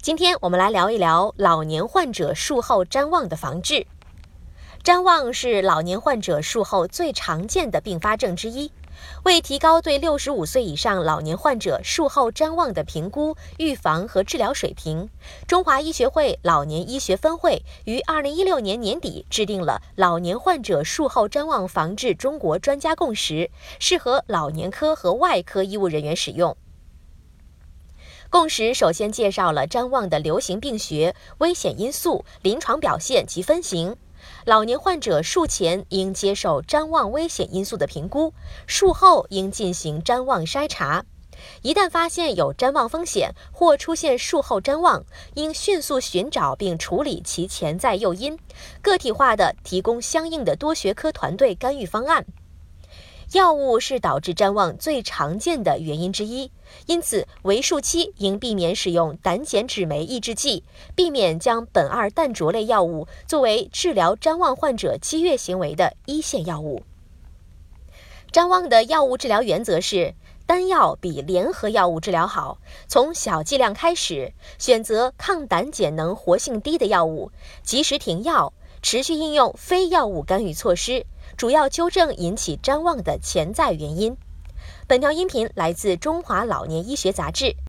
今天我们来聊一聊老年患者术后谵妄的防治。谵妄是老年患者术后最常见的并发症之一。为提高对六十五岁以上老年患者术后谵妄的评估、预防和治疗水平，中华医学会老年医学分会于二零一六年年底制定了《老年患者术后谵妄防治中国专家共识》，适合老年科和外科医务人员使用。共识首先介绍了谵妄的流行病学、危险因素、临床表现及分型。老年患者术前应接受谵妄危险因素的评估，术后应进行谵妄筛查。一旦发现有谵妄风险或出现术后谵妄，应迅速寻找并处理其潜在诱因，个体化的提供相应的多学科团队干预方案。药物是导致谵妄最常见的原因之一，因此为术期应避免使用胆碱酯酶抑制剂，避免将苯二氮卓类药物作为治疗谵妄患者激越行为的一线药物。谵妄的药物治疗原则是单药比联合药物治疗好，从小剂量开始，选择抗胆碱能活性低的药物，及时停药，持续应用非药物干预措施。主要纠正引起谵妄的潜在原因。本条音频来自《中华老年医学杂志》。